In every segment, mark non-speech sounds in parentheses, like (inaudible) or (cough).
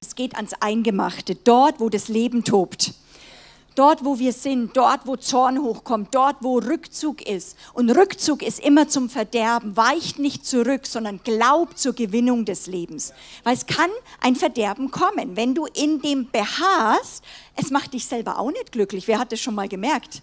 Es geht ans Eingemachte, dort, wo das Leben tobt. Dort, wo wir sind, dort, wo Zorn hochkommt, dort, wo Rückzug ist. Und Rückzug ist immer zum Verderben. Weicht nicht zurück, sondern glaub zur Gewinnung des Lebens. Weil es kann ein Verderben kommen. Wenn du in dem beharrst, es macht dich selber auch nicht glücklich. Wer hat das schon mal gemerkt?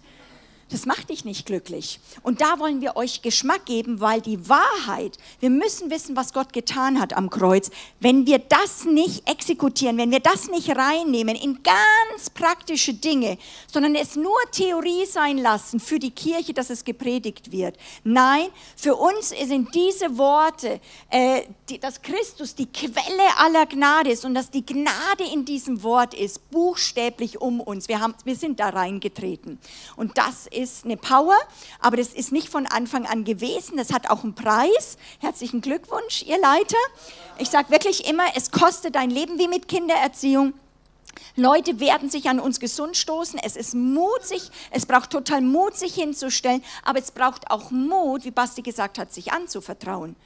Das macht dich nicht glücklich. Und da wollen wir euch Geschmack geben, weil die Wahrheit, wir müssen wissen, was Gott getan hat am Kreuz. Wenn wir das nicht exekutieren, wenn wir das nicht reinnehmen in ganz praktische Dinge, sondern es nur Theorie sein lassen für die Kirche, dass es gepredigt wird. Nein, für uns sind diese Worte, äh, die, dass Christus die Quelle aller Gnade ist und dass die Gnade in diesem Wort ist, buchstäblich um uns. Wir, haben, wir sind da reingetreten. Und das ist eine Power, aber das ist nicht von Anfang an gewesen. Das hat auch einen Preis. Herzlichen Glückwunsch, ihr Leiter. Ich sage wirklich immer, es kostet dein Leben wie mit Kindererziehung. Leute werden sich an uns gesund stoßen. Es ist Mut, sich, es braucht total Mut, sich hinzustellen, aber es braucht auch Mut, wie Basti gesagt hat, sich anzuvertrauen.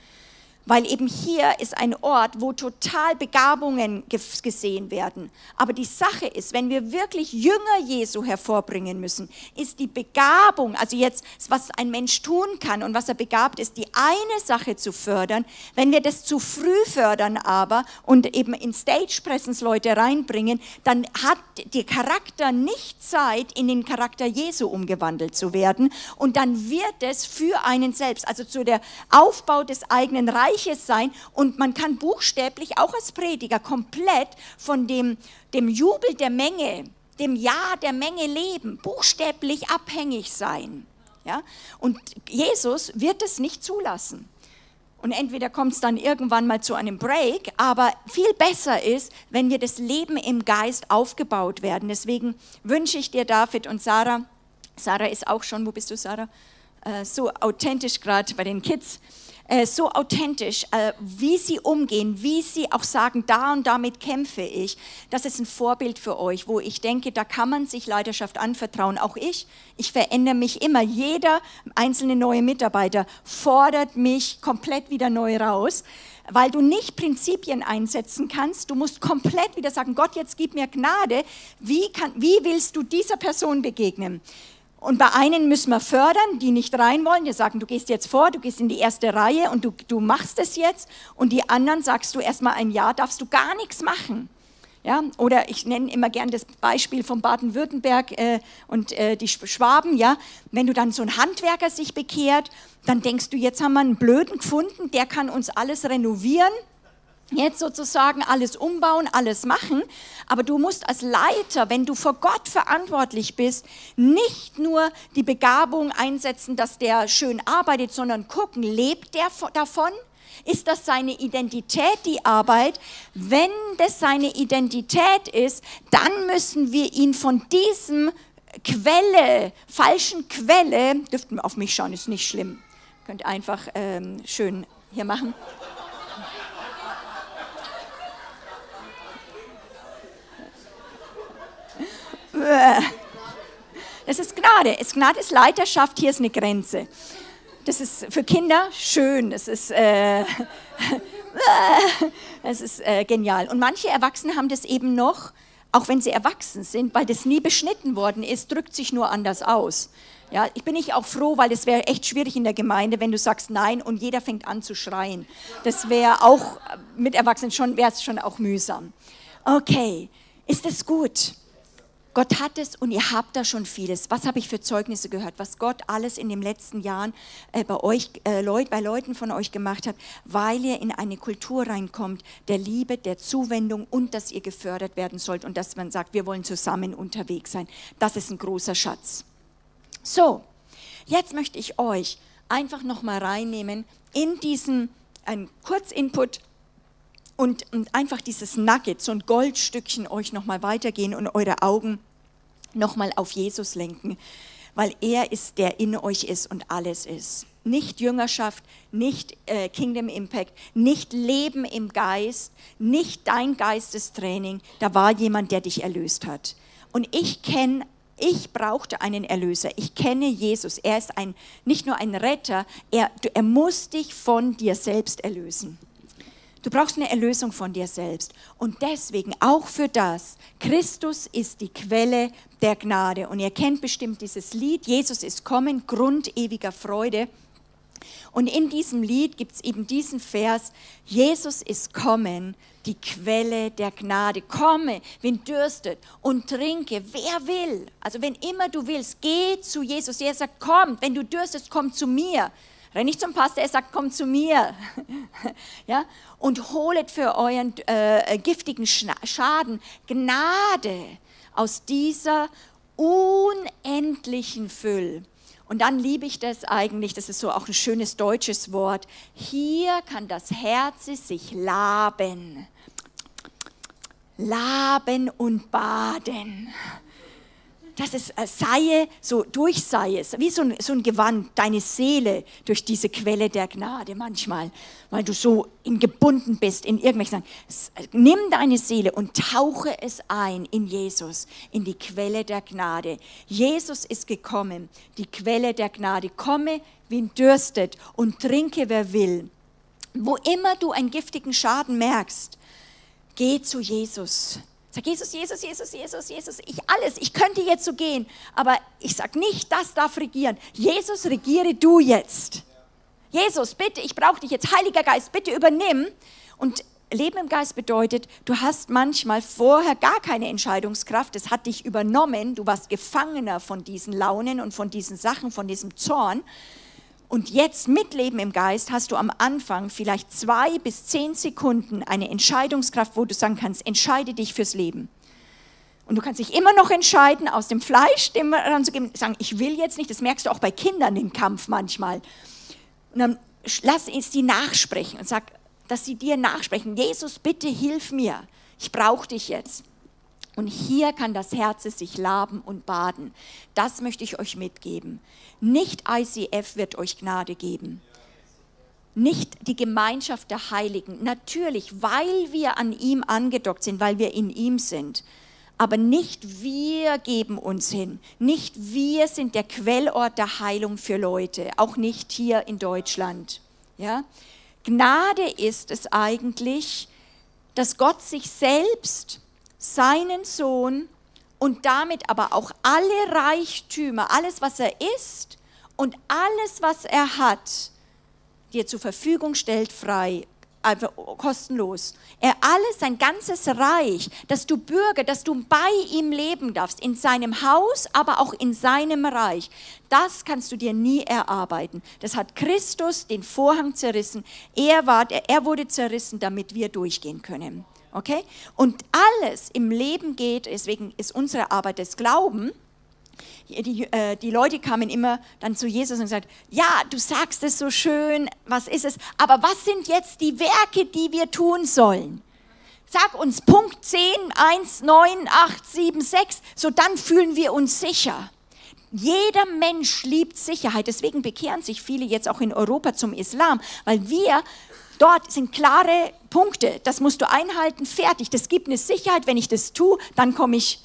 Weil eben hier ist ein Ort, wo total Begabungen ge- gesehen werden. Aber die Sache ist, wenn wir wirklich Jünger Jesu hervorbringen müssen, ist die Begabung, also jetzt, was ein Mensch tun kann und was er begabt ist, die eine Sache zu fördern. Wenn wir das zu früh fördern aber und eben in Stage Presence Leute reinbringen, dann hat der Charakter nicht Zeit, in den Charakter Jesu umgewandelt zu werden. Und dann wird es für einen selbst, also zu der Aufbau des eigenen Reiches sein. Und man kann buchstäblich auch als Prediger komplett von dem, dem Jubel der Menge, dem Ja der Menge leben, buchstäblich abhängig sein. Ja? Und Jesus wird es nicht zulassen. Und entweder kommt es dann irgendwann mal zu einem Break, aber viel besser ist, wenn wir das Leben im Geist aufgebaut werden. Deswegen wünsche ich dir, David und Sarah, Sarah ist auch schon, wo bist du, Sarah? Äh, so authentisch gerade bei den Kids, äh, so authentisch, äh, wie sie umgehen, wie sie auch sagen, da und damit kämpfe ich. Das ist ein Vorbild für euch, wo ich denke, da kann man sich Leidenschaft anvertrauen. Auch ich, ich verändere mich immer. Jeder einzelne neue Mitarbeiter fordert mich komplett wieder neu raus weil du nicht Prinzipien einsetzen kannst. Du musst komplett wieder sagen, Gott, jetzt gib mir Gnade. Wie, kann, wie willst du dieser Person begegnen? Und bei einen müssen wir fördern, die nicht rein wollen. Wir sagen, du gehst jetzt vor, du gehst in die erste Reihe und du, du machst es jetzt. Und die anderen sagst du erstmal ein Jahr, darfst du gar nichts machen. Ja, oder ich nenne immer gern das Beispiel von Baden-Württemberg äh, und äh, die Schwaben. Ja, wenn du dann so ein Handwerker sich bekehrt, dann denkst du, jetzt haben wir einen Blöden gefunden, der kann uns alles renovieren jetzt sozusagen alles umbauen, alles machen. Aber du musst als Leiter, wenn du vor Gott verantwortlich bist, nicht nur die Begabung einsetzen, dass der schön arbeitet, sondern gucken, lebt der davon? Ist das seine Identität, die Arbeit? Wenn das seine Identität ist, dann müssen wir ihn von diesem Quelle, falschen Quelle, dürften auf mich schauen, ist nicht schlimm. Könnt einfach ähm, schön hier machen. Das ist Gnade. Gnade ist Leiterschaft, hier ist eine Grenze. Das ist für Kinder schön, das ist, äh, (laughs) das ist äh, genial. Und manche Erwachsene haben das eben noch, auch wenn sie erwachsen sind, weil das nie beschnitten worden ist, drückt sich nur anders aus. Ja, ich bin nicht auch froh, weil es wäre echt schwierig in der Gemeinde, wenn du sagst Nein und jeder fängt an zu schreien. Das wäre auch mit Erwachsenen schon, wäre schon auch mühsam. Okay, ist es gut? Gott hat es und ihr habt da schon vieles. Was habe ich für Zeugnisse gehört, was Gott alles in den letzten Jahren äh, bei euch, äh, Leut, bei Leuten von euch gemacht hat, weil ihr in eine Kultur reinkommt der Liebe, der Zuwendung und dass ihr gefördert werden sollt und dass man sagt, wir wollen zusammen unterwegs sein. Das ist ein großer Schatz. So, jetzt möchte ich euch einfach noch mal reinnehmen in diesen einen Kurzinput und, und einfach dieses Nugget, so ein Goldstückchen euch noch mal weitergehen und eure Augen noch mal auf Jesus lenken, weil er ist, der in euch ist und alles ist. nicht Jüngerschaft, nicht äh, Kingdom Impact, nicht Leben im Geist, nicht dein Geistestraining. Da war jemand, der dich erlöst hat. Und ich kenne ich brauchte einen Erlöser. Ich kenne Jesus. Er ist ein, nicht nur ein Retter, er, er muss dich von dir selbst erlösen. Du brauchst eine Erlösung von dir selbst. Und deswegen auch für das, Christus ist die Quelle der Gnade. Und ihr kennt bestimmt dieses Lied, Jesus ist kommen, Grund ewiger Freude. Und in diesem Lied gibt es eben diesen Vers, Jesus ist kommen, die Quelle der Gnade. Komme, wenn dürstet und trinke, wer will. Also wenn immer du willst, geh zu Jesus. Er sagt, komm, wenn du dürstest, komm zu mir. Renn nicht zum Pastor, er sagt, komm zu mir. (laughs) ja? Und holet für euren äh, giftigen Schaden Gnade aus dieser unendlichen Fülle. Und dann liebe ich das eigentlich, das ist so auch ein schönes deutsches Wort. Hier kann das Herz sich laben. Laben und baden. Das ist äh, Seie, so durch Seie, wie so ein, so ein Gewand, deine Seele durch diese Quelle der Gnade manchmal, weil du so in gebunden bist in irgendwelchen Sachen. Nimm deine Seele und tauche es ein in Jesus, in die Quelle der Gnade. Jesus ist gekommen, die Quelle der Gnade. Komme, wen dürstet und trinke, wer will. Wo immer du einen giftigen Schaden merkst, geh zu Jesus. Sag Jesus, Jesus, Jesus, Jesus, Jesus, ich alles, ich könnte jetzt so gehen, aber ich sag nicht, das darf regieren. Jesus, regiere du jetzt. Jesus, bitte, ich brauche dich jetzt. Heiliger Geist, bitte übernimm. Und Leben im Geist bedeutet, du hast manchmal vorher gar keine Entscheidungskraft. Es hat dich übernommen. Du warst Gefangener von diesen Launen und von diesen Sachen, von diesem Zorn. Und jetzt mit Leben im Geist hast du am Anfang vielleicht zwei bis zehn Sekunden eine Entscheidungskraft, wo du sagen kannst, entscheide dich fürs Leben. Und du kannst dich immer noch entscheiden, aus dem Fleisch dem ranzugeben, sagen, ich will jetzt nicht, das merkst du auch bei Kindern im Kampf manchmal. Und dann lass es die nachsprechen und sag, dass sie dir nachsprechen, Jesus, bitte hilf mir, ich brauche dich jetzt. Und hier kann das Herz sich laben und baden. Das möchte ich euch mitgeben. Nicht ICF wird euch Gnade geben. Nicht die Gemeinschaft der Heiligen. Natürlich, weil wir an ihm angedockt sind, weil wir in ihm sind. Aber nicht wir geben uns hin. Nicht wir sind der Quellort der Heilung für Leute. Auch nicht hier in Deutschland. Ja? Gnade ist es eigentlich, dass Gott sich selbst seinen Sohn und damit aber auch alle Reichtümer, alles, was er ist und alles, was er hat, dir zur Verfügung stellt, frei, einfach kostenlos. Er alles, sein ganzes Reich, dass du Bürger, dass du bei ihm leben darfst, in seinem Haus, aber auch in seinem Reich. Das kannst du dir nie erarbeiten. Das hat Christus den Vorhang zerrissen. Er, war, er wurde zerrissen, damit wir durchgehen können. Okay? Und alles im Leben geht, deswegen ist unsere Arbeit des Glauben, die, äh, die, Leute kamen immer dann zu Jesus und sagten, ja, du sagst es so schön, was ist es, aber was sind jetzt die Werke, die wir tun sollen? Sag uns Punkt 10, 1, 9, 8, 7, 6, so dann fühlen wir uns sicher. Jeder Mensch liebt Sicherheit, deswegen bekehren sich viele jetzt auch in Europa zum Islam, weil wir Dort sind klare Punkte, das musst du einhalten, fertig. Das gibt eine Sicherheit, wenn ich das tue, dann komme ich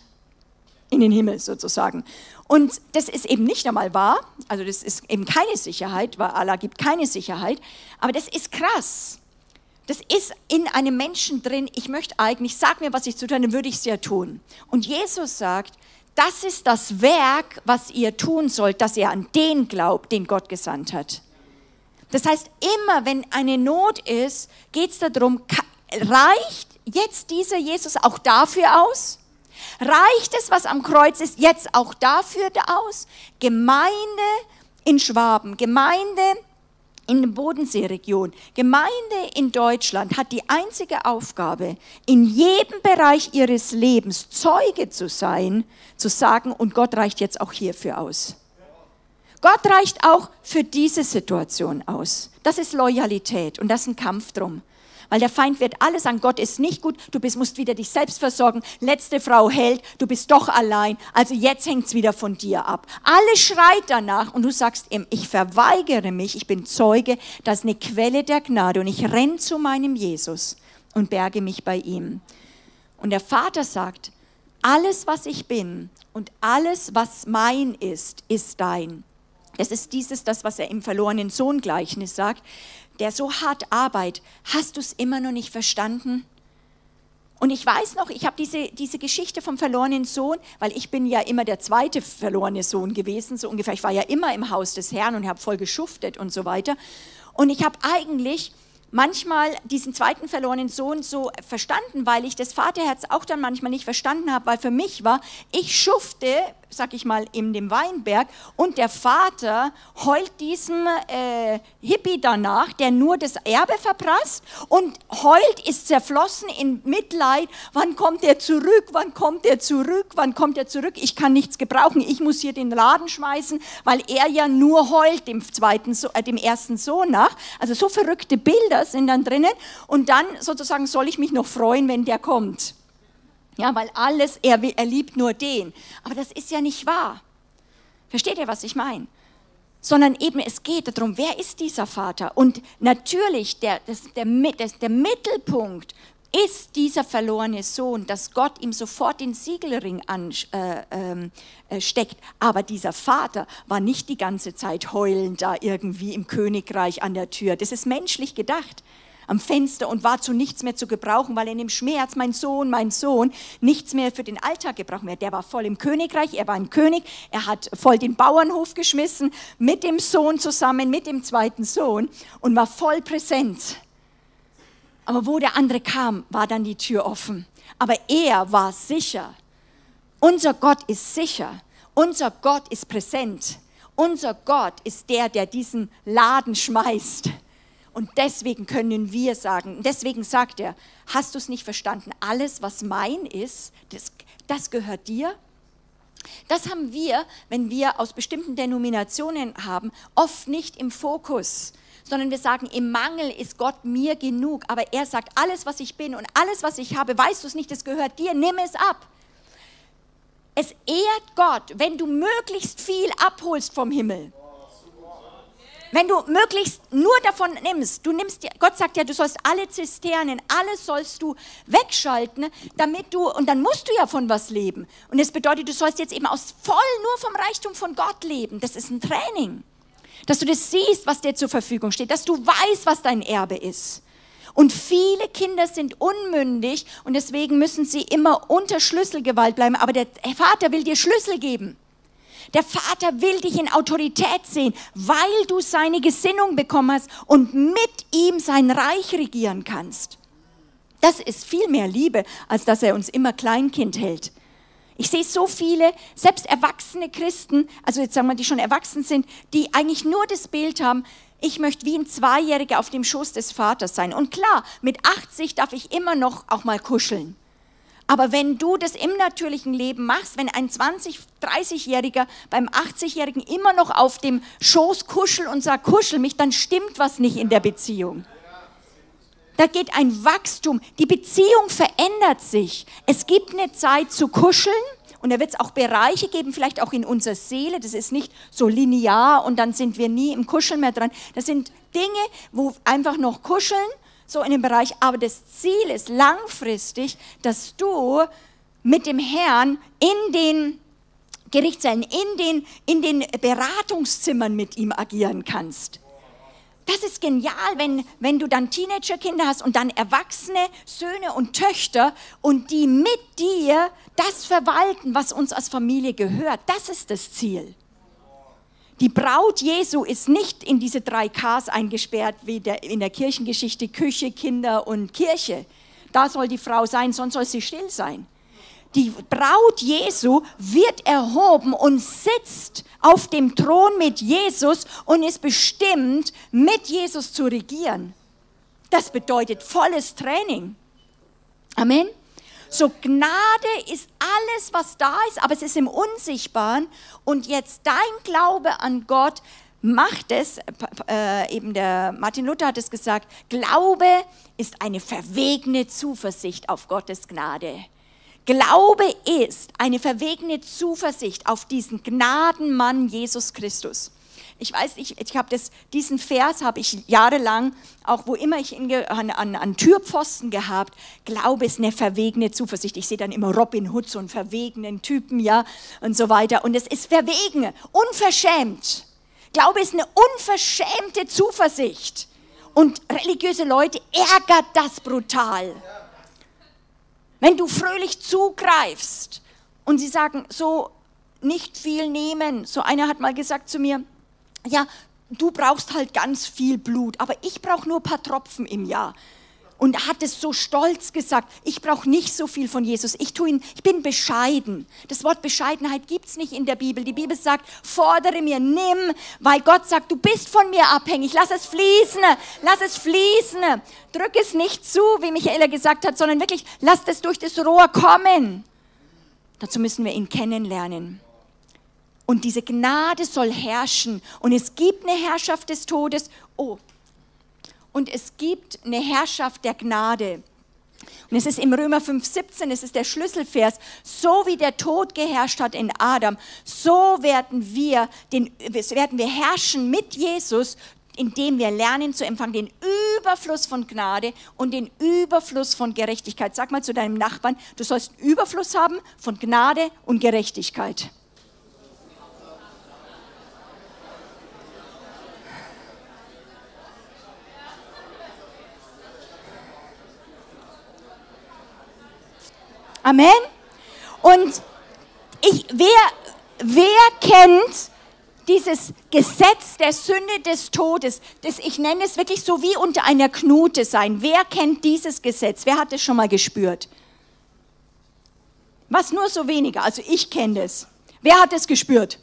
in den Himmel sozusagen. Und das ist eben nicht einmal wahr, also das ist eben keine Sicherheit, weil Allah gibt keine Sicherheit, aber das ist krass. Das ist in einem Menschen drin, ich möchte eigentlich, sag mir, was ich zu tun, dann würde ich es ja tun. Und Jesus sagt, das ist das Werk, was ihr tun sollt, dass ihr an den glaubt, den Gott gesandt hat. Das heißt, immer wenn eine Not ist, geht es darum, reicht jetzt dieser Jesus auch dafür aus? Reicht es, was am Kreuz ist, jetzt auch dafür aus? Gemeinde in Schwaben, Gemeinde in der Bodenseeregion, Gemeinde in Deutschland hat die einzige Aufgabe, in jedem Bereich ihres Lebens Zeuge zu sein, zu sagen, und Gott reicht jetzt auch hierfür aus. Gott reicht auch für diese Situation aus. Das ist Loyalität und das ist ein Kampf drum. Weil der Feind wird alles sagen, Gott ist nicht gut, du bist, musst wieder dich selbst versorgen, letzte Frau hält, du bist doch allein, also jetzt hängt es wieder von dir ab. Alles schreit danach und du sagst ihm, ich verweigere mich, ich bin Zeuge, das ist eine Quelle der Gnade und ich renne zu meinem Jesus und berge mich bei ihm. Und der Vater sagt, alles, was ich bin und alles, was mein ist, ist dein. Es ist dieses, das, was er im verlorenen Sohn-Gleichnis sagt, der so hart arbeitet. Hast du es immer noch nicht verstanden? Und ich weiß noch, ich habe diese, diese Geschichte vom verlorenen Sohn, weil ich bin ja immer der zweite verlorene Sohn gewesen, so ungefähr. Ich war ja immer im Haus des Herrn und habe voll geschuftet und so weiter. Und ich habe eigentlich manchmal diesen zweiten verlorenen Sohn so verstanden, weil ich das Vaterherz auch dann manchmal nicht verstanden habe, weil für mich war, ich schufte, sag ich mal, in dem Weinberg. Und der Vater heult diesem äh, Hippie danach, der nur das Erbe verprasst und heult, ist zerflossen in Mitleid, wann kommt er zurück, wann kommt er zurück, wann kommt er zurück, ich kann nichts gebrauchen, ich muss hier den Laden schmeißen, weil er ja nur heult dem, zweiten, äh, dem ersten Sohn nach. Also so verrückte Bilder sind dann drinnen. Und dann sozusagen soll ich mich noch freuen, wenn der kommt. Ja, weil alles, er, er liebt nur den. Aber das ist ja nicht wahr. Versteht ihr, was ich meine? Sondern eben es geht darum, wer ist dieser Vater? Und natürlich, der, das, der, das, der Mittelpunkt ist dieser verlorene Sohn, dass Gott ihm sofort den Siegelring ansteckt. Äh, äh, Aber dieser Vater war nicht die ganze Zeit heulend da irgendwie im Königreich an der Tür. Das ist menschlich gedacht am Fenster und war zu nichts mehr zu gebrauchen, weil in dem Schmerz, mein Sohn, mein Sohn, nichts mehr für den Alltag gebraucht mehr. Der war voll im Königreich, er war ein König, er hat voll den Bauernhof geschmissen, mit dem Sohn zusammen, mit dem zweiten Sohn und war voll präsent. Aber wo der andere kam, war dann die Tür offen. Aber er war sicher. Unser Gott ist sicher. Unser Gott ist präsent. Unser Gott ist der, der diesen Laden schmeißt und deswegen können wir sagen, deswegen sagt er, hast du es nicht verstanden? Alles, was mein ist, das, das gehört dir. Das haben wir, wenn wir aus bestimmten Denominationen haben, oft nicht im Fokus, sondern wir sagen, im Mangel ist Gott mir genug. Aber er sagt, alles, was ich bin und alles, was ich habe, weißt du es nicht, das gehört dir, nimm es ab. Es ehrt Gott, wenn du möglichst viel abholst vom Himmel. Wenn du möglichst nur davon nimmst, du nimmst, Gott sagt ja, du sollst alle Zisternen, alles sollst du wegschalten, damit du, und dann musst du ja von was leben. Und das bedeutet, du sollst jetzt eben aus voll nur vom Reichtum von Gott leben. Das ist ein Training. Dass du das siehst, was dir zur Verfügung steht, dass du weißt, was dein Erbe ist. Und viele Kinder sind unmündig und deswegen müssen sie immer unter Schlüsselgewalt bleiben. Aber der Vater will dir Schlüssel geben. Der Vater will dich in Autorität sehen, weil du seine Gesinnung bekommen hast und mit ihm sein Reich regieren kannst. Das ist viel mehr Liebe, als dass er uns immer Kleinkind hält. Ich sehe so viele, selbst erwachsene Christen, also jetzt sagen wir, die schon erwachsen sind, die eigentlich nur das Bild haben, ich möchte wie ein Zweijähriger auf dem Schoß des Vaters sein. Und klar, mit 80 darf ich immer noch auch mal kuscheln. Aber wenn du das im natürlichen Leben machst, wenn ein 20, 30-Jähriger beim 80-Jährigen immer noch auf dem Schoß kuschelt und sagt, kuschel mich, dann stimmt was nicht in der Beziehung. Da geht ein Wachstum. Die Beziehung verändert sich. Es gibt eine Zeit zu kuscheln und da wird es auch Bereiche geben, vielleicht auch in unserer Seele. Das ist nicht so linear und dann sind wir nie im Kuscheln mehr dran. Das sind Dinge, wo einfach noch kuscheln so in dem Bereich. Aber das Ziel ist langfristig, dass du mit dem Herrn in den Gerichtssälen, in den, in den Beratungszimmern mit ihm agieren kannst. Das ist genial, wenn, wenn du dann Teenagerkinder hast und dann erwachsene Söhne und Töchter und die mit dir das verwalten, was uns als Familie gehört. Das ist das Ziel. Die Braut Jesu ist nicht in diese drei Ks eingesperrt wie der, in der Kirchengeschichte Küche, Kinder und Kirche. Da soll die Frau sein, sonst soll sie still sein. Die Braut Jesu wird erhoben und sitzt auf dem Thron mit Jesus und ist bestimmt, mit Jesus zu regieren. Das bedeutet volles Training. Amen. So Gnade ist alles, was da ist, aber es ist im Unsichtbaren. Und jetzt dein Glaube an Gott macht es, äh, eben der Martin Luther hat es gesagt, Glaube ist eine verwegene Zuversicht auf Gottes Gnade. Glaube ist eine verwegene Zuversicht auf diesen Gnadenmann Jesus Christus. Ich weiß, ich, ich habe diesen Vers habe ich jahrelang, auch wo immer ich ihn an, an, an Türpfosten gehabt, Glaube ist eine verwegene Zuversicht. Ich sehe dann immer Robin Hood, so einen verwegenen Typen, ja, und so weiter. Und es ist verwegen, unverschämt. Glaube ist eine unverschämte Zuversicht. Und religiöse Leute ärgert das brutal. Wenn du fröhlich zugreifst und sie sagen, so nicht viel nehmen. So einer hat mal gesagt zu mir, ja, du brauchst halt ganz viel Blut, aber ich brauche nur ein paar Tropfen im Jahr. Und er hat es so stolz gesagt, ich brauche nicht so viel von Jesus, ich, tu ihn, ich bin bescheiden. Das Wort Bescheidenheit gibt es nicht in der Bibel. Die Bibel sagt, fordere mir, nimm, weil Gott sagt, du bist von mir abhängig, lass es fließen, lass es fließen. Drück es nicht zu, wie Michaela gesagt hat, sondern wirklich, lass es durch das Rohr kommen. Dazu müssen wir ihn kennenlernen. Und diese Gnade soll herrschen. Und es gibt eine Herrschaft des Todes. Oh, und es gibt eine Herrschaft der Gnade. Und es ist im Römer 5,17, es ist der Schlüsselvers. So wie der Tod geherrscht hat in Adam, so werden wir, den, werden wir herrschen mit Jesus, indem wir lernen zu empfangen den Überfluss von Gnade und den Überfluss von Gerechtigkeit. Sag mal zu deinem Nachbarn, du sollst Überfluss haben von Gnade und Gerechtigkeit. Amen. Und ich, wer, wer kennt dieses Gesetz der Sünde des Todes, das ich nenne es wirklich so wie unter einer Knute sein. Wer kennt dieses Gesetz? Wer hat es schon mal gespürt? Was nur so weniger, also ich kenne es. Wer hat es gespürt?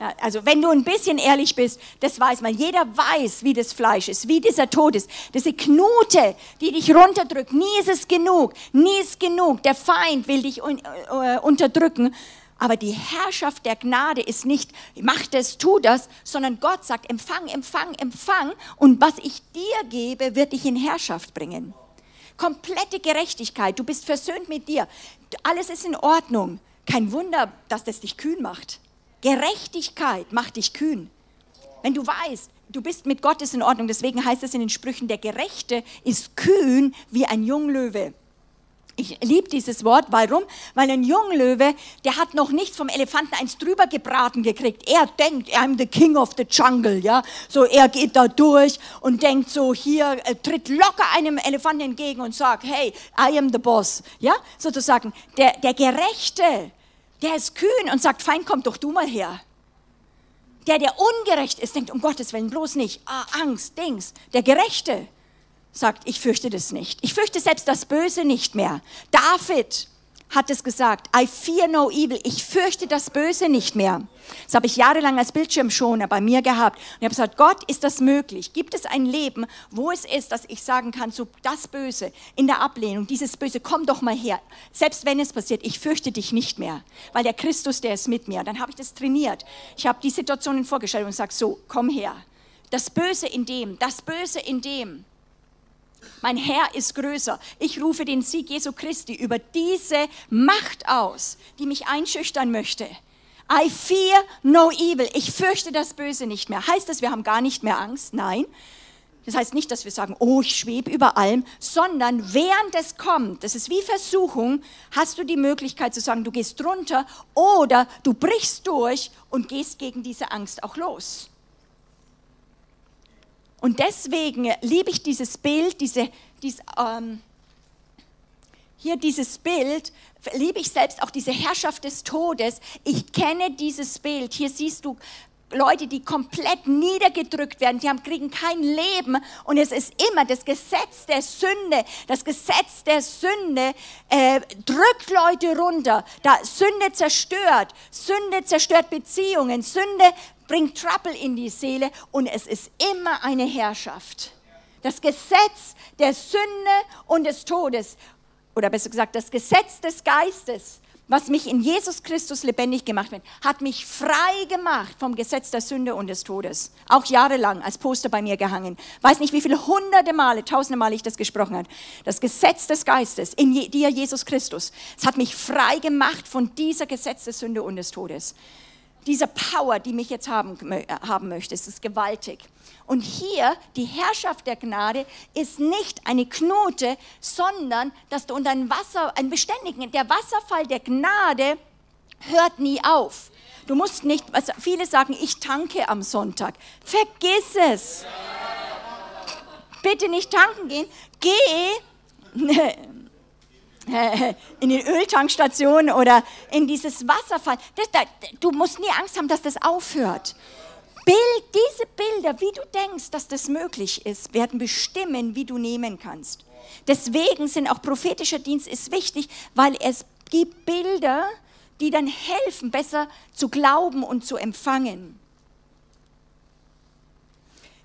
Ja, also wenn du ein bisschen ehrlich bist, das weiß man. Jeder weiß, wie das Fleisch ist, wie dieser Tod ist. Diese Knute, die dich runterdrückt. Nie ist es genug. Nie ist genug. Der Feind will dich un uh, unterdrücken. Aber die Herrschaft der Gnade ist nicht, mach das, tu das, sondern Gott sagt, empfang, empfang, empfang. Und was ich dir gebe, wird dich in Herrschaft bringen. Komplette Gerechtigkeit. Du bist versöhnt mit dir. Alles ist in Ordnung. Kein Wunder, dass das dich kühn macht. Gerechtigkeit macht dich kühn. Wenn du weißt, du bist mit Gott in Ordnung, deswegen heißt es in den Sprüchen, der Gerechte ist kühn wie ein Junglöwe. Ich liebe dieses Wort. Warum? Weil ein Junglöwe, der hat noch nicht vom Elefanten eins drüber gebraten gekriegt. Er denkt, I'm the king of the jungle, ja. So, er geht da durch und denkt so, hier, äh, tritt locker einem Elefanten entgegen und sagt, hey, I am the boss, ja. Sozusagen, der, der Gerechte, der ist kühn und sagt, Feind, komm doch du mal her. Der, der ungerecht ist, denkt, um Gottes Willen, bloß nicht. Ah, Angst, Dings. Der Gerechte sagt, ich fürchte das nicht. Ich fürchte selbst das Böse nicht mehr. David hat es gesagt, I fear no evil, ich fürchte das Böse nicht mehr. Das habe ich jahrelang als Bildschirmschoner bei mir gehabt. Und ich habe gesagt, Gott, ist das möglich? Gibt es ein Leben, wo es ist, dass ich sagen kann, so das Böse in der Ablehnung, dieses Böse, komm doch mal her. Selbst wenn es passiert, ich fürchte dich nicht mehr, weil der Christus, der ist mit mir. Dann habe ich das trainiert. Ich habe die Situationen vorgestellt und sage, so, komm her. Das Böse in dem, das Böse in dem. Mein Herr ist größer. Ich rufe den Sieg Jesu Christi über diese Macht aus, die mich einschüchtern möchte. I fear no evil. Ich fürchte das Böse nicht mehr. Heißt das, wir haben gar nicht mehr Angst? Nein. Das heißt nicht, dass wir sagen, oh, ich schwebe über allem, sondern während es kommt, das ist wie Versuchung, hast du die Möglichkeit zu sagen, du gehst drunter oder du brichst durch und gehst gegen diese Angst auch los. Und deswegen liebe ich dieses Bild, diese, dies, ähm, hier dieses Bild, liebe ich selbst auch diese Herrschaft des Todes. Ich kenne dieses Bild. Hier siehst du Leute, die komplett niedergedrückt werden, die haben, kriegen kein Leben und es ist immer das Gesetz der Sünde. Das Gesetz der Sünde äh, drückt Leute runter. Da Sünde zerstört, Sünde zerstört Beziehungen, Sünde bringt Trouble in die Seele und es ist immer eine Herrschaft. Das Gesetz der Sünde und des Todes, oder besser gesagt, das Gesetz des Geistes, was mich in Jesus Christus lebendig gemacht hat, hat mich frei gemacht vom Gesetz der Sünde und des Todes. Auch jahrelang als Poster bei mir gehangen. Weiß nicht, wie viele hunderte Male, tausende Male ich das gesprochen habe. Das Gesetz des Geistes in dir, Jesus Christus. Es hat mich frei gemacht von dieser Gesetz der Sünde und des Todes. Diese Power, die mich jetzt haben, haben möchte, es ist gewaltig. Und hier, die Herrschaft der Gnade ist nicht eine Knote, sondern dass du unter ein Wasser, ein beständigen, der Wasserfall der Gnade hört nie auf. Du musst nicht, also viele sagen, ich tanke am Sonntag. Vergiss es. Bitte nicht tanken gehen. Geh (laughs) (laughs) in die Öltankstation oder in dieses Wasserfall. Das, das, du musst nie Angst haben, dass das aufhört. Bild, diese Bilder, wie du denkst, dass das möglich ist, werden bestimmen, wie du nehmen kannst. Deswegen sind auch prophetischer Dienst ist wichtig, weil es gibt Bilder, die dann helfen, besser zu glauben und zu empfangen.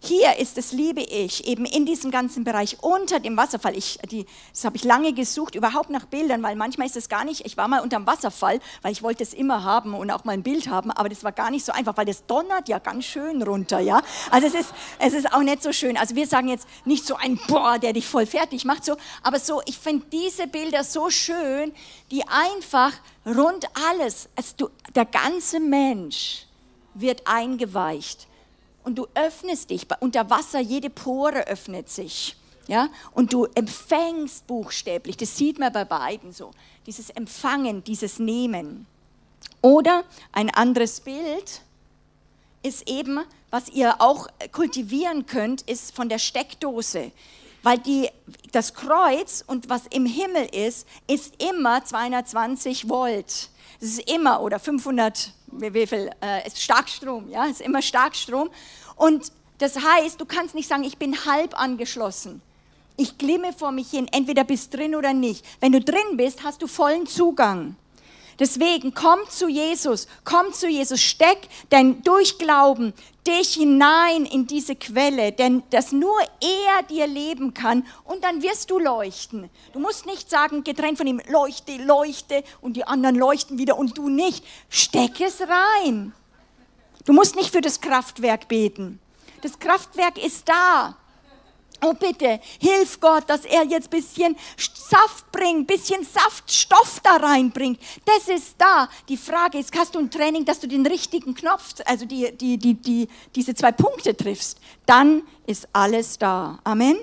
Hier ist es, liebe ich, eben in diesem ganzen Bereich unter dem Wasserfall. Ich, die, das habe ich lange gesucht, überhaupt nach Bildern, weil manchmal ist es gar nicht. Ich war mal unter dem Wasserfall, weil ich wollte es immer haben und auch mal ein Bild haben, aber das war gar nicht so einfach, weil das donnert ja ganz schön runter, ja. Also es ist, es ist auch nicht so schön. Also wir sagen jetzt nicht so ein Boah, der dich voll fertig macht, so, aber so, ich finde diese Bilder so schön, die einfach rund alles, also du, der ganze Mensch wird eingeweicht und du öffnest dich. Unter Wasser, jede Pore öffnet sich. Ja? Und du empfängst buchstäblich. Das sieht man bei beiden so. Dieses Empfangen, dieses Nehmen. Oder ein anderes Bild ist eben, was ihr auch kultivieren könnt, ist von der Steckdose. Weil die, das Kreuz und was im Himmel ist, ist immer 220 Volt. Es ist immer, oder 500, wie viel, äh, ist Starkstrom, ja, ist immer Starkstrom. Und das heißt, du kannst nicht sagen, ich bin halb angeschlossen. Ich glimme vor mich hin, entweder bist drin oder nicht. Wenn du drin bist, hast du vollen Zugang. Deswegen komm zu Jesus, komm zu Jesus, steck dein Durchglauben dich hinein in diese Quelle, denn dass nur er dir leben kann und dann wirst du leuchten. Du musst nicht sagen, getrennt von ihm, leuchte, leuchte und die anderen leuchten wieder und du nicht. Steck es rein. Du musst nicht für das Kraftwerk beten. Das Kraftwerk ist da. Oh bitte, hilf Gott, dass er jetzt bisschen Saft bringt, bisschen Saftstoff da reinbringt. Das ist da. Die Frage ist, hast du ein Training, dass du den richtigen Knopf, also die, die, die, die, diese zwei Punkte triffst? Dann ist alles da. Amen.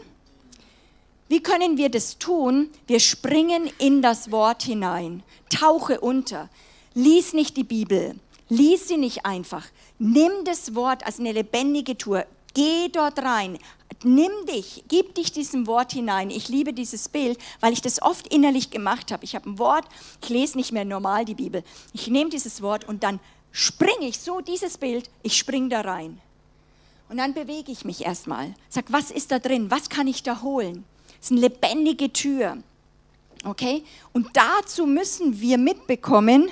Wie können wir das tun? Wir springen in das Wort hinein. Tauche unter. Lies nicht die Bibel. Lies sie nicht einfach. Nimm das Wort als eine lebendige Tour. Geh dort rein. Nimm dich, gib dich diesem Wort hinein. Ich liebe dieses Bild, weil ich das oft innerlich gemacht habe. Ich habe ein Wort, ich lese nicht mehr normal die Bibel. Ich nehme dieses Wort und dann springe ich so dieses Bild, ich springe da rein. Und dann bewege ich mich erstmal. Sag, was ist da drin? Was kann ich da holen? Es ist eine lebendige Tür. Okay? Und dazu müssen wir mitbekommen,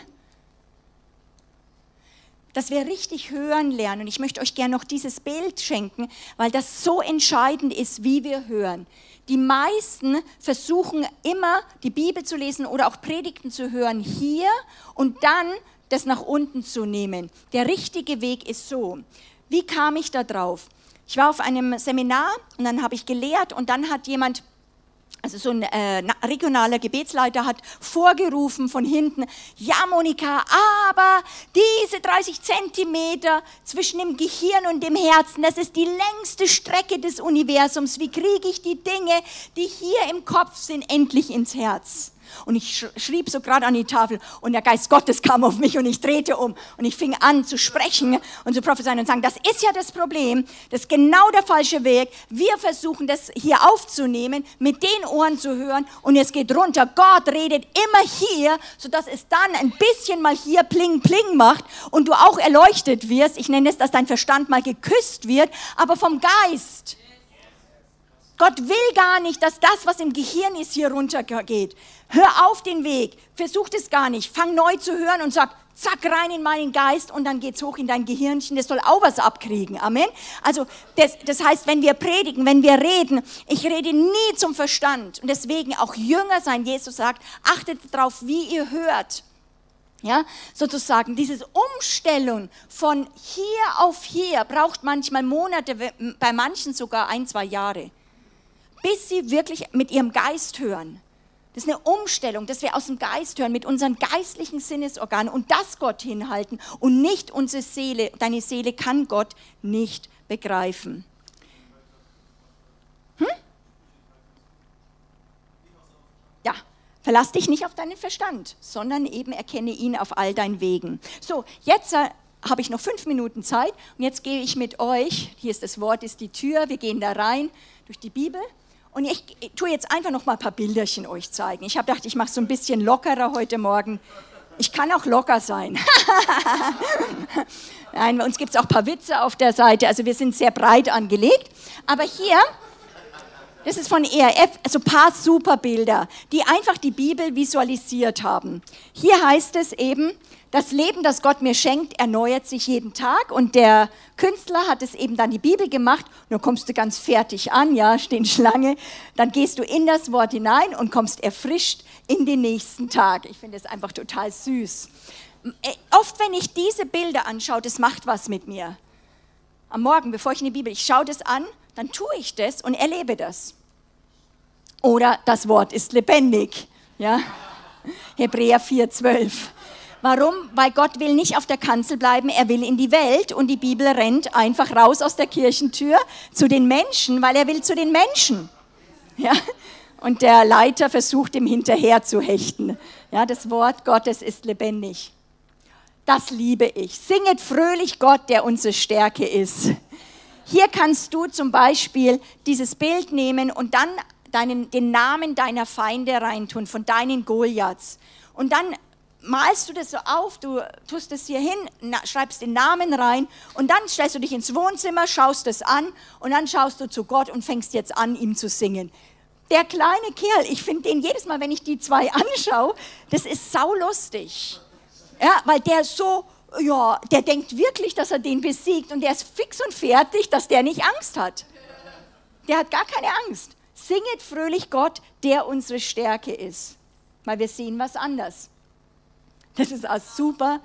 dass wir richtig hören lernen. Und ich möchte euch gerne noch dieses Bild schenken, weil das so entscheidend ist, wie wir hören. Die meisten versuchen immer, die Bibel zu lesen oder auch Predigten zu hören hier und dann das nach unten zu nehmen. Der richtige Weg ist so. Wie kam ich da drauf? Ich war auf einem Seminar und dann habe ich gelehrt und dann hat jemand also so ein äh, regionaler Gebetsleiter hat vorgerufen von hinten, ja Monika, aber diese 30 Zentimeter zwischen dem Gehirn und dem Herzen, das ist die längste Strecke des Universums. Wie kriege ich die Dinge, die hier im Kopf sind, endlich ins Herz? Und ich schrieb so gerade an die Tafel und der Geist Gottes kam auf mich und ich drehte um und ich fing an zu sprechen und zu prophezeien und sagen, das ist ja das Problem, das ist genau der falsche Weg. Wir versuchen das hier aufzunehmen, mit den Ohren zu hören und es geht runter. Gott redet immer hier, sodass es dann ein bisschen mal hier pling pling macht und du auch erleuchtet wirst. Ich nenne es, dass dein Verstand mal geküsst wird, aber vom Geist. Gott will gar nicht, dass das, was im Gehirn ist, hier runtergeht. Hör auf den Weg, versuch es gar nicht. Fang neu zu hören und sag, zack, rein in meinen Geist und dann geht's hoch in dein Gehirnchen. Das soll auch was abkriegen. Amen. Also, das, das heißt, wenn wir predigen, wenn wir reden, ich rede nie zum Verstand. Und deswegen auch Jünger sein. Jesus sagt, achtet darauf, wie ihr hört. Ja, sozusagen diese Umstellung von hier auf hier braucht manchmal Monate, bei manchen sogar ein, zwei Jahre, bis sie wirklich mit ihrem Geist hören. Das ist eine Umstellung, dass wir aus dem Geist hören, mit unseren geistlichen Sinnesorganen und das Gott hinhalten und nicht unsere Seele. Deine Seele kann Gott nicht begreifen. Hm? Ja, verlass dich nicht auf deinen Verstand, sondern eben erkenne ihn auf all deinen Wegen. So, jetzt äh, habe ich noch fünf Minuten Zeit und jetzt gehe ich mit euch, hier ist das Wort, ist die Tür, wir gehen da rein durch die Bibel. Und ich tue jetzt einfach noch mal ein paar Bilderchen euch zeigen. Ich habe gedacht, ich mache so ein bisschen lockerer heute Morgen. Ich kann auch locker sein. (laughs) Nein, bei uns gibt es auch ein paar Witze auf der Seite. Also wir sind sehr breit angelegt. Aber hier das ist von ERF, also ein paar super Bilder, die einfach die Bibel visualisiert haben. Hier heißt es eben, das Leben, das Gott mir schenkt, erneuert sich jeden Tag. Und der Künstler hat es eben dann die Bibel gemacht. Dann kommst du ganz fertig an, ja, stehen Schlange. Dann gehst du in das Wort hinein und kommst erfrischt in den nächsten Tag. Ich finde es einfach total süß. Äh, oft, wenn ich diese Bilder anschaue, das macht was mit mir. Am Morgen, bevor ich in die Bibel, ich schaue das an dann tue ich das und erlebe das. Oder das Wort ist lebendig. Ja? Hebräer 4,12. Warum? Weil Gott will nicht auf der Kanzel bleiben, er will in die Welt und die Bibel rennt einfach raus aus der Kirchentür zu den Menschen, weil er will zu den Menschen. Ja? Und der Leiter versucht ihm hinterher zu hechten. Ja, das Wort Gottes ist lebendig. Das liebe ich. Singet fröhlich Gott, der unsere Stärke ist. Hier kannst du zum Beispiel dieses Bild nehmen und dann deinen, den Namen deiner Feinde reintun, von deinen Goliaths. Und dann malst du das so auf, du tust es hier hin, schreibst den Namen rein und dann stellst du dich ins Wohnzimmer, schaust es an und dann schaust du zu Gott und fängst jetzt an, ihm zu singen. Der kleine Kerl, ich finde den jedes Mal, wenn ich die zwei (laughs) anschaue, das ist saulustig. Ja, weil der so ja, der denkt wirklich, dass er den besiegt und der ist fix und fertig, dass der nicht Angst hat. Der hat gar keine Angst. Singet fröhlich Gott, der unsere Stärke ist. Weil wir sehen was anders. Das ist auch super.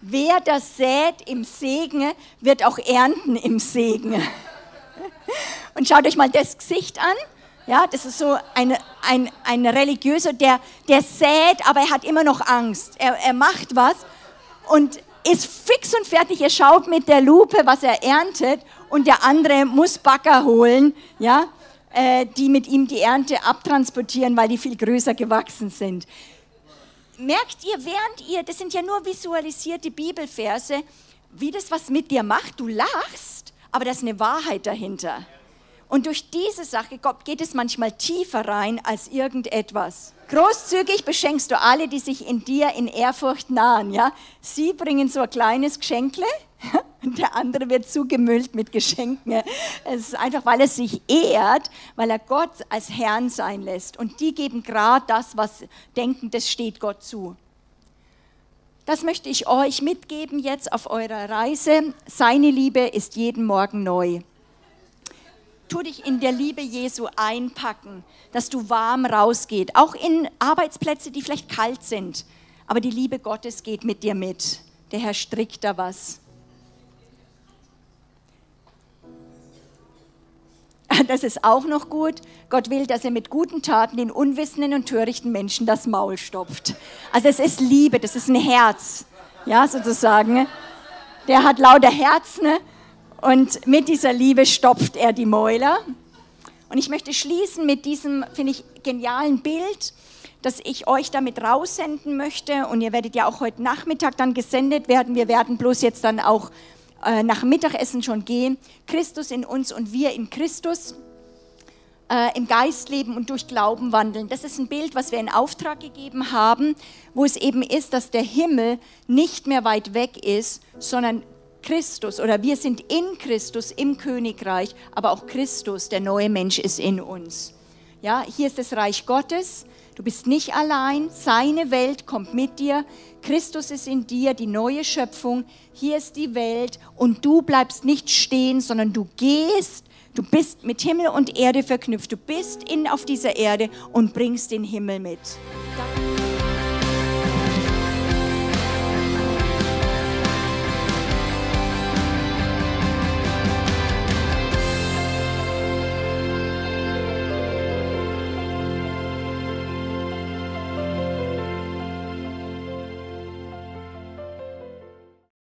Wer das sät im Segen, wird auch ernten im Segen. (laughs) Und schaut euch mal das Gesicht an. Ja, das ist so ein, ein, ein religiöser, der, der sät, aber er hat immer noch Angst. Er, er macht was und ist fix und fertig, er schaut mit der Lupe, was er erntet und der andere muss Bagger holen, ja, äh, die mit ihm die Ernte abtransportieren, weil die viel größer gewachsen sind. Merkt ihr, während ihr, das sind ja nur visualisierte Bibelverse, wie das was mit dir macht, du lachst, aber da ist eine Wahrheit dahinter. Und durch diese Sache geht es manchmal tiefer rein als irgendetwas. Großzügig beschenkst du alle, die sich in dir in Ehrfurcht nahen. Ja? Sie bringen so ein kleines Geschenkle (laughs) und der andere wird zugemüllt mit Geschenken. Es ist einfach, weil er sich ehrt, weil er Gott als Herrn sein lässt. Und die geben gerade das, was denken, das steht Gott zu. Das möchte ich euch mitgeben jetzt auf eurer Reise. Seine Liebe ist jeden Morgen neu tu dich in der Liebe Jesu einpacken, dass du warm rausgeht, auch in Arbeitsplätze, die vielleicht kalt sind, aber die Liebe Gottes geht mit dir mit. Der Herr strickt da was. (laughs) Das ist auch noch gut. Gott will, dass er mit guten Taten den unwissenden und törichten Menschen das Maul stopft. Also es ist Liebe, das ist ein Herz, ja sozusagen. Der hat lauter Herzen und mit dieser Liebe stopft er die Mäuler. Und ich möchte schließen mit diesem, finde ich, genialen Bild, das ich euch damit raussenden möchte. Und ihr werdet ja auch heute Nachmittag dann gesendet werden. Wir werden bloß jetzt dann auch äh, nach Mittagessen schon gehen. Christus in uns und wir in Christus. Äh, im Geist leben und durch Glauben wandeln. Das ist ein Bild, was wir in Auftrag gegeben haben, wo es eben ist, dass der Himmel nicht mehr weit weg ist, sondern Christus oder wir sind in Christus im Königreich, aber auch Christus, der neue Mensch, ist in uns. Ja, hier ist das Reich Gottes. Du bist nicht allein. Seine Welt kommt mit dir. Christus ist in dir, die neue Schöpfung. Hier ist die Welt und du bleibst nicht stehen, sondern du gehst. Du bist mit Himmel und Erde verknüpft. Du bist in, auf dieser Erde und bringst den Himmel mit.